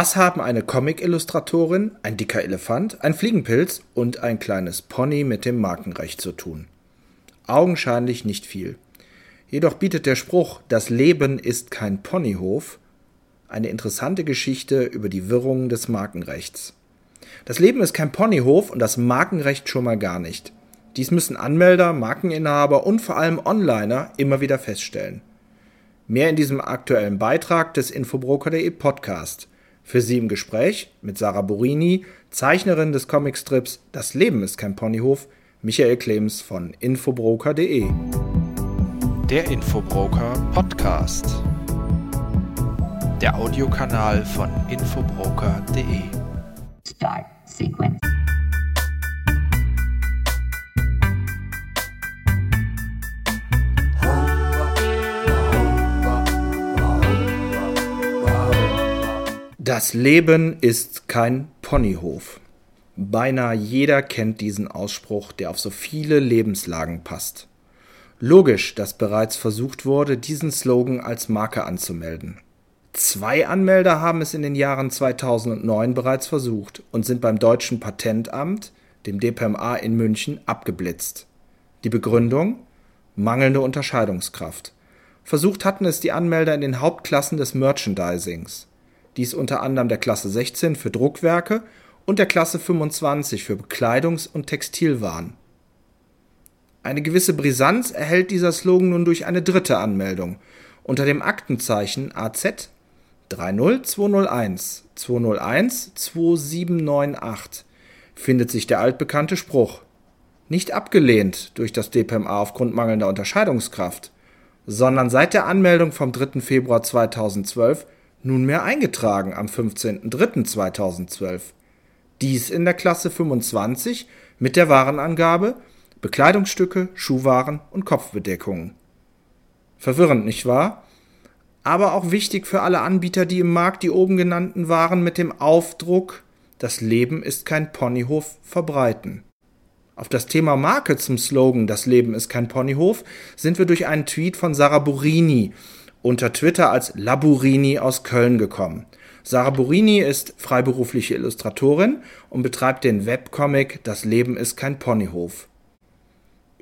Was haben eine Comic-Illustratorin, ein dicker Elefant, ein Fliegenpilz und ein kleines Pony mit dem Markenrecht zu tun? Augenscheinlich nicht viel. Jedoch bietet der Spruch Das Leben ist kein Ponyhof eine interessante Geschichte über die Wirrungen des Markenrechts. Das Leben ist kein Ponyhof und das Markenrecht schon mal gar nicht. Dies müssen Anmelder, Markeninhaber und vor allem Onliner immer wieder feststellen. Mehr in diesem aktuellen Beitrag des Infobroker.de Podcast. Für Sie im Gespräch mit Sarah Borini, Zeichnerin des Comicstrips Das Leben ist kein Ponyhof, Michael Clemens von Infobroker.de. Der Infobroker Podcast. Der Audiokanal von Infobroker.de. Start Sequence. Das Leben ist kein Ponyhof. Beinahe jeder kennt diesen Ausspruch, der auf so viele Lebenslagen passt. Logisch, dass bereits versucht wurde, diesen Slogan als Marke anzumelden. Zwei Anmelder haben es in den Jahren 2009 bereits versucht und sind beim deutschen Patentamt, dem DPMA in München, abgeblitzt. Die Begründung? Mangelnde Unterscheidungskraft. Versucht hatten es die Anmelder in den Hauptklassen des Merchandisings dies unter anderem der Klasse 16 für Druckwerke und der Klasse 25 für Bekleidungs- und Textilwaren. Eine gewisse Brisanz erhält dieser Slogan nun durch eine dritte Anmeldung unter dem Aktenzeichen AZ 30201 201 2798 findet sich der altbekannte Spruch. Nicht abgelehnt durch das DPMA aufgrund mangelnder Unterscheidungskraft, sondern seit der Anmeldung vom 3. Februar 2012 nunmehr eingetragen am 15.03.2012. Dies in der Klasse 25 mit der Warenangabe Bekleidungsstücke, Schuhwaren und Kopfbedeckungen. Verwirrend, nicht wahr? Aber auch wichtig für alle Anbieter, die im Markt die oben genannten Waren mit dem Aufdruck Das Leben ist kein Ponyhof verbreiten. Auf das Thema Marke zum Slogan Das Leben ist kein Ponyhof sind wir durch einen Tweet von Sarah Burini unter Twitter als Laburini aus Köln gekommen. Sarah Burini ist freiberufliche Illustratorin und betreibt den Webcomic Das Leben ist kein Ponyhof.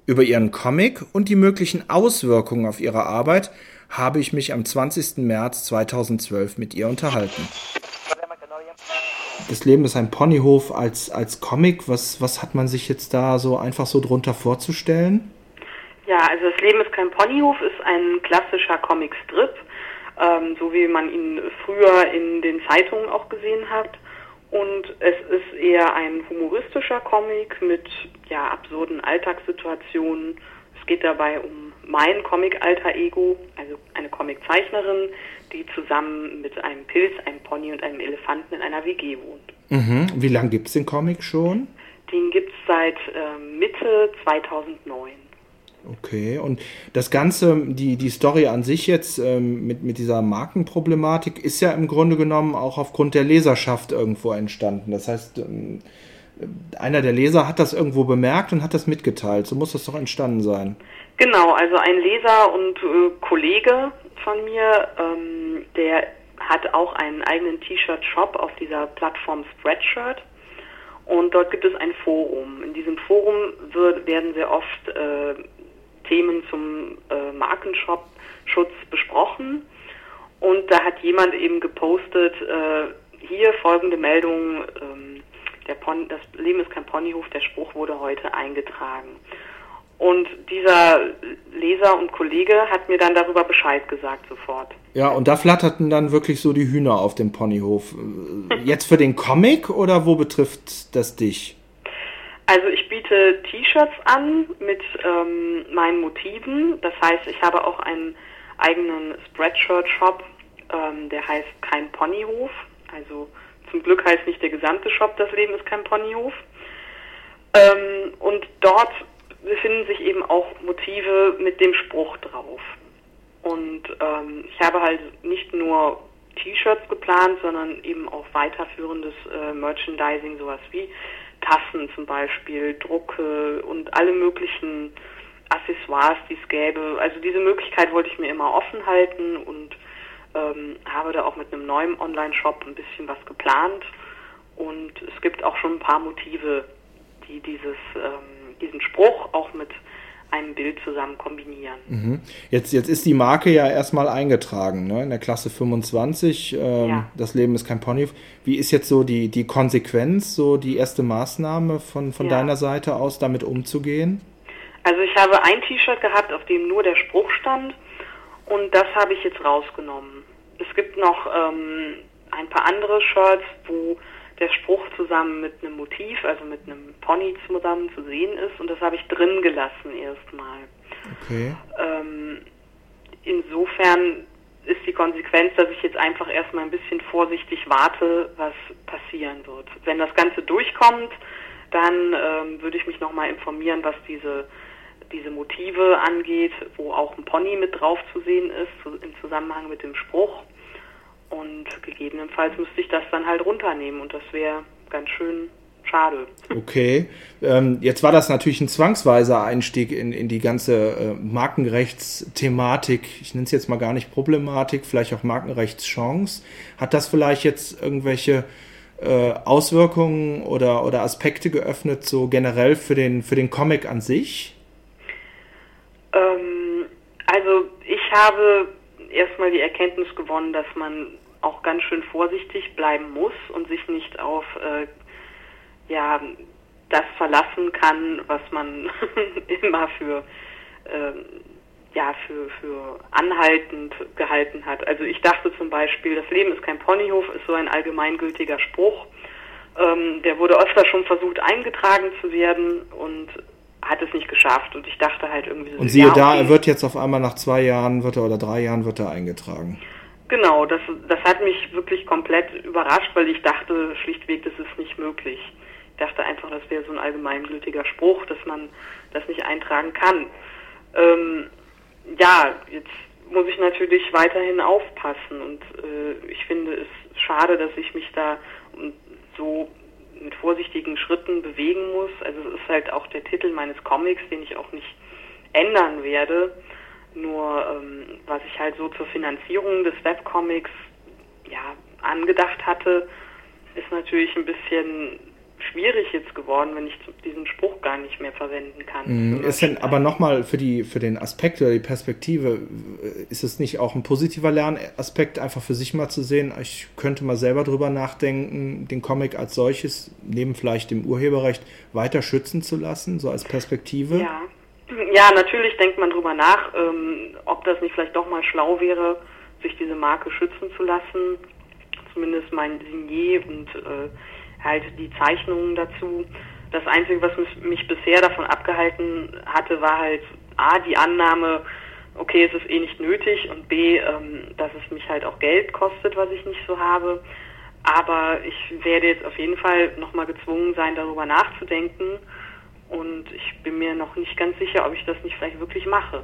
Über ihren Comic und die möglichen Auswirkungen auf ihre Arbeit habe ich mich am 20. März 2012 mit ihr unterhalten. Das Leben ist ein Ponyhof als, als Comic. Was, was hat man sich jetzt da so einfach so drunter vorzustellen? Ja, also das Leben ist kein Ponyhof ist ein klassischer Comicstrip, ähm, so wie man ihn früher in den Zeitungen auch gesehen hat. Und es ist eher ein humoristischer Comic mit ja, absurden Alltagssituationen. Es geht dabei um mein Comic-Alter Ego, also eine Comiczeichnerin, die zusammen mit einem Pilz, einem Pony und einem Elefanten in einer WG wohnt. Mhm. Wie lange gibt es den Comic schon? Den gibt es seit äh, Mitte 2009. Okay, und das Ganze, die, die Story an sich jetzt ähm, mit, mit dieser Markenproblematik ist ja im Grunde genommen auch aufgrund der Leserschaft irgendwo entstanden. Das heißt, ähm, einer der Leser hat das irgendwo bemerkt und hat das mitgeteilt. So muss das doch entstanden sein. Genau, also ein Leser und äh, Kollege von mir, ähm, der hat auch einen eigenen T-Shirt-Shop auf dieser Plattform Spreadshirt. Und dort gibt es ein Forum. In diesem Forum wird, werden sehr oft äh, Themen zum äh, Markenschutz besprochen. Und da hat jemand eben gepostet, äh, hier folgende Meldung, ähm, der Pon das Leben ist kein Ponyhof, der Spruch wurde heute eingetragen. Und dieser Leser und Kollege hat mir dann darüber Bescheid gesagt sofort. Ja, und da flatterten dann wirklich so die Hühner auf dem Ponyhof. Jetzt für den Comic oder wo betrifft das dich? Also ich biete T-Shirts an mit ähm, meinen Motiven. Das heißt, ich habe auch einen eigenen Spreadshirt-Shop, ähm, der heißt Kein Ponyhof. Also zum Glück heißt nicht der gesamte Shop, das Leben ist kein Ponyhof. Ähm, und dort befinden sich eben auch Motive mit dem Spruch drauf. Und ähm, ich habe halt nicht nur T-Shirts geplant, sondern eben auch weiterführendes äh, Merchandising, sowas wie Tassen zum Beispiel, Drucke und alle möglichen Accessoires, die es gäbe. Also diese Möglichkeit wollte ich mir immer offen halten und Ähm, habe da auch mit einem neuen Online-Shop ein bisschen was geplant und es gibt auch schon ein paar Motive, die dieses, ähm, diesen Spruch auch mit einem Bild zusammen kombinieren. Mhm. Jetzt, jetzt ist die Marke ja erstmal eingetragen, ne? in der Klasse 25. Ähm, ja. Das Leben ist kein Pony. Wie ist jetzt so die, die Konsequenz, so die erste Maßnahme von, von ja. deiner Seite aus, damit umzugehen? Also ich habe ein T-Shirt gehabt, auf dem nur der Spruch stand und das habe ich jetzt rausgenommen. Es gibt noch ähm, ein paar andere Shirts, wo der Spruch zusammen mit einem Motiv, also mit einem Pony zusammen zu sehen ist und das habe ich drin gelassen erstmal. Okay. Ähm, insofern ist die Konsequenz, dass ich jetzt einfach erstmal ein bisschen vorsichtig warte, was passieren wird. Wenn das Ganze durchkommt, dann ähm, würde ich mich nochmal informieren, was diese, diese Motive angeht, wo auch ein Pony mit drauf zu sehen ist, so im Zusammenhang mit dem Spruch. Und gegebenenfalls müsste ich das dann halt runternehmen und das wäre ganz schön schade. Okay, ähm, jetzt war das natürlich ein zwangsweiser Einstieg in, in die ganze äh, Markenrechtsthematik. Ich nenne es jetzt mal gar nicht Problematik, vielleicht auch Markenrechtschance. Hat das vielleicht jetzt irgendwelche äh, Auswirkungen oder, oder Aspekte geöffnet, so generell für den, für den Comic an sich? Ähm, also ich habe erstmal die Erkenntnis gewonnen, dass man auch ganz schön vorsichtig bleiben muss und sich nicht auf äh, ja das verlassen kann, was man immer für äh, ja für für anhaltend gehalten hat. Also ich dachte zum Beispiel, das Leben ist kein Ponyhof, ist so ein allgemeingültiger Spruch. Ähm, der wurde öfter schon versucht eingetragen zu werden und hat es nicht geschafft und ich dachte halt irgendwie so. Und siehe ja, da, er wird jetzt auf einmal nach zwei Jahren wird er oder drei Jahren wird er eingetragen. Genau, das, das hat mich wirklich komplett überrascht, weil ich dachte schlichtweg, das ist nicht möglich. Ich dachte einfach, das wäre so ein allgemeingültiger Spruch, dass man das nicht eintragen kann. Ähm, ja, jetzt muss ich natürlich weiterhin aufpassen und äh, ich finde es schade, dass ich mich da so mit vorsichtigen Schritten bewegen muss. Also es ist halt auch der Titel meines Comics, den ich auch nicht ändern werde. Nur ähm, was ich halt so zur Finanzierung des Webcomics ja angedacht hatte, ist natürlich ein bisschen schwierig jetzt geworden, wenn ich diesen Spruch gar nicht mehr verwenden kann. Mm, ist denn aber nochmal für, für den Aspekt oder die Perspektive, ist es nicht auch ein positiver Lernaspekt, einfach für sich mal zu sehen, ich könnte mal selber drüber nachdenken, den Comic als solches, neben vielleicht dem Urheberrecht, weiter schützen zu lassen, so als Perspektive? Ja, ja natürlich denkt man drüber nach, ähm, ob das nicht vielleicht doch mal schlau wäre, sich diese Marke schützen zu lassen, zumindest mein Signier und äh, halt die Zeichnungen dazu. Das Einzige, was mich bisher davon abgehalten hatte, war halt A, die Annahme, okay, es ist eh nicht nötig und B, ähm, dass es mich halt auch Geld kostet, was ich nicht so habe. Aber ich werde jetzt auf jeden Fall nochmal gezwungen sein, darüber nachzudenken und ich bin mir noch nicht ganz sicher, ob ich das nicht vielleicht wirklich mache.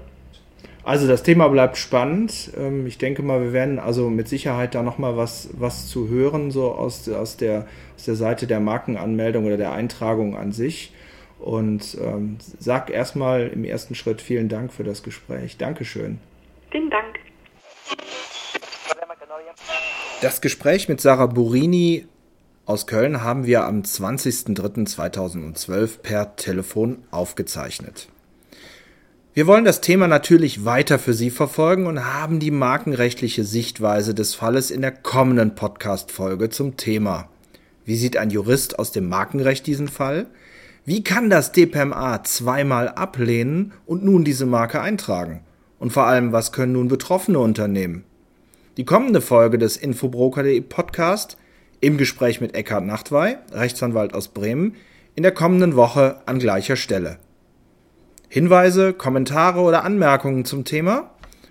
Also das Thema bleibt spannend. Ähm, ich denke mal, wir werden also mit Sicherheit da nochmal was, was zu hören, so aus, aus, der, aus der Seite der Markenanmeldung oder der Eintragung an sich. Und ähm, sag erstmal im ersten Schritt vielen Dank für das Gespräch. Dankeschön. Vielen Dank. Das Gespräch mit Sarah Burini aus Köln haben wir am 20.03.2012 per Telefon aufgezeichnet. Wir wollen das Thema natürlich weiter für Sie verfolgen und haben die markenrechtliche Sichtweise des Falles in der kommenden Podcast-Folge zum Thema. Wie sieht ein Jurist aus dem Markenrecht diesen Fall? Wie kann das DPMA zweimal ablehnen und nun diese Marke eintragen? Und vor allem, was können nun Betroffene unternehmen? Die kommende Folge des Infobroker.de Podcast im Gespräch mit Eckhard Nachtwey, Rechtsanwalt aus Bremen, in der kommenden Woche an gleicher Stelle. Hinweise, Kommentare oder Anmerkungen zum Thema?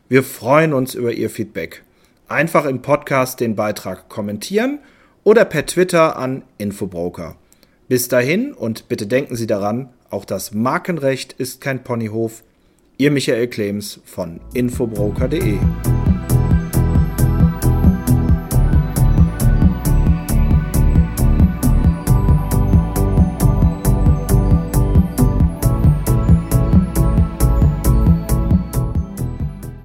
Wir freuen uns über Ihr Feedback. Einfach im Podcast den Beitrag kommentieren oder per Twitter an Infobroker. Bis dahin und bitte denken Sie daran, auch das Markenrecht ist kein Ponyhof. Ihr Michael Klems von infobroker.de.